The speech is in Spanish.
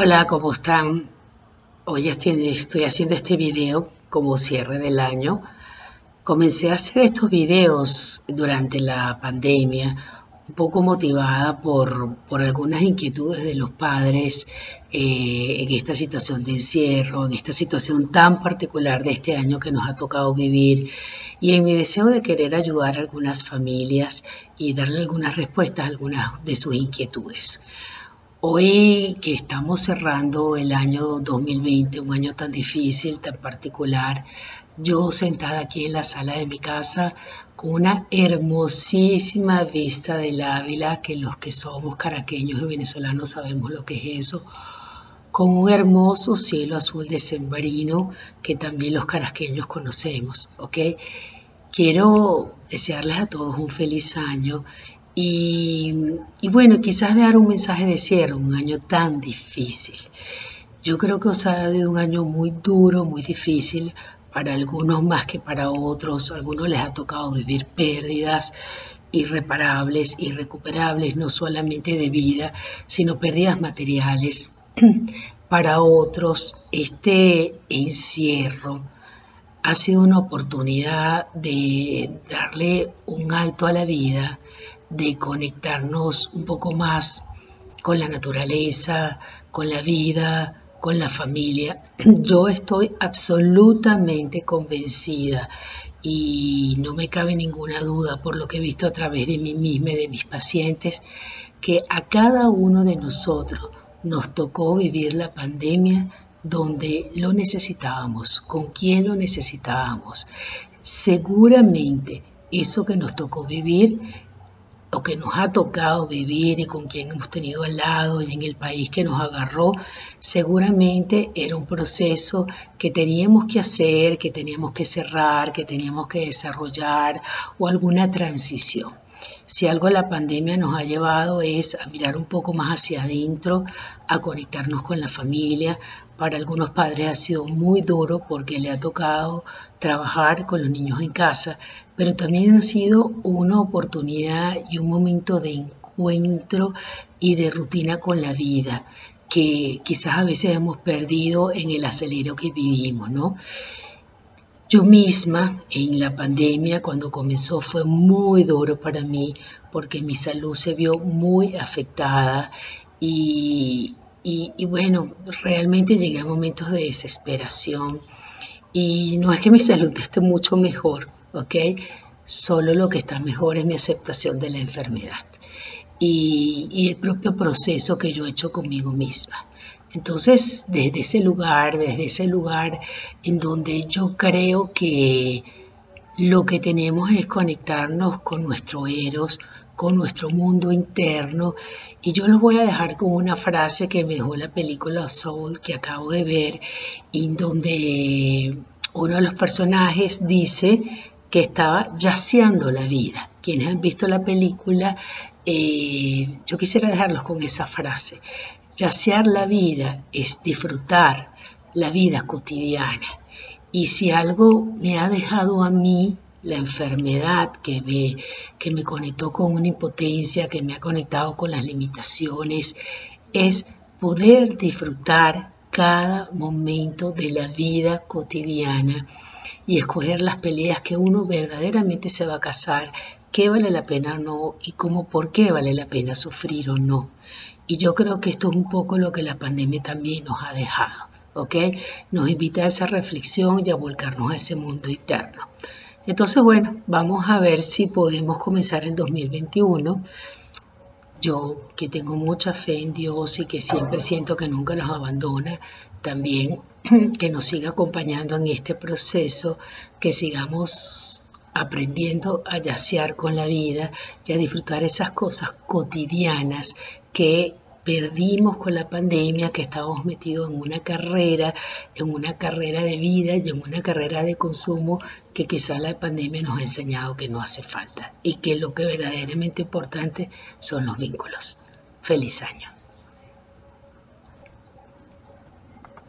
Hola, ¿cómo están? Hoy estoy haciendo este video como cierre del año. Comencé a hacer estos videos durante la pandemia, un poco motivada por, algunas inquietudes de los padres eh, en esta situación de encierro, en esta situación tan particular de este año que nos ha tocado vivir y en mi deseo de querer ayudar a algunas familias y darle algunas respuestas a algunas de sus inquietudes. Hoy que estamos cerrando el año 2020, un año tan difícil, tan particular, yo sentada aquí en la sala de mi casa con una hermosísima vista del Ávila, que los que somos caraqueños y venezolanos sabemos lo que es eso, con un hermoso cielo azul de sembrino que también los caraqueños conocemos, ¿ok? Quiero desearles a todos un feliz año y, bueno, quizás dar un mensaje de cierre, un año tan difícil. Yo creo que os ha dado un año muy duro, muy difícil, para algunos más que para otros. A algunos les ha tocado vivir pérdidas irreparables, irrecuperables, no solamente de vida, sino pérdidas materiales. Para otros, este encierro ha sido una oportunidad de darle un alto a la vida, de conectarnos un poco más con la naturaleza, con la vida, con la familia. Yo estoy absolutamente convencida y no me cabe ninguna duda por lo que he visto a través de mí misma y de mis pacientes, que a cada uno de nosotros nos tocó vivir la pandemia donde lo necesitábamos, con quién lo necesitábamos. Seguramente eso que nos tocó vivir o que nos ha tocado vivir y con quien hemos tenido al lado y en el país que nos agarró, seguramente era un proceso que teníamos que hacer, que teníamos que cerrar, que teníamos que desarrollar o alguna transición. Si algo la pandemia nos ha llevado es a mirar un poco más hacia adentro, a conectarnos con la familia. Para algunos padres ha sido muy duro porque le ha tocado trabajar con los niños en casa, pero también ha sido una oportunidad y un momento de encuentro y de rutina con la vida que quizás a veces hemos perdido en el acelero que vivimos, ¿no? Yo misma en la pandemia cuando comenzó fue muy duro para mí porque mi salud se vio muy afectada y, bueno, realmente llegué a momentos de desesperación y no es que mi salud esté mucho mejor, ¿ok? Solo lo que está mejor es mi aceptación de la enfermedad y, y el propio proceso que yo he hecho conmigo misma. Entonces, desde ese lugar, desde ese lugar en donde yo creo que lo que tenemos es conectarnos con nuestro eros, con nuestro mundo interno. Y yo los voy a dejar con una frase que me dejó la película Soul que acabo de ver, en donde uno de los personajes dice que estaba yaceando la vida. Quienes han visto la película, eh, yo quisiera dejarlos con esa frase. Yacear la vida es disfrutar la vida cotidiana. Y si algo me ha dejado a mí la enfermedad que me, que me conectó con una impotencia, que me ha conectado con las limitaciones, es poder disfrutar cada momento de la vida cotidiana y escoger las peleas que uno verdaderamente se va a casar, qué vale la pena o no y cómo por qué vale la pena sufrir o no. Y yo creo que esto es un poco lo que la pandemia también nos ha dejado, ¿ok? Nos invita a esa reflexión y a volcarnos a ese mundo interno. Entonces, bueno, vamos a ver si podemos comenzar el 2021. Yo que tengo mucha fe en Dios y que siempre siento que nunca nos abandona, también que nos siga acompañando en este proceso, que sigamos aprendiendo a yacear con la vida y a disfrutar esas cosas cotidianas que perdimos con la pandemia, que estábamos metidos en una carrera, en una carrera de vida y en una carrera de consumo que quizá la pandemia nos ha enseñado que no hace falta y que lo que verdaderamente importante son los vínculos. Feliz año.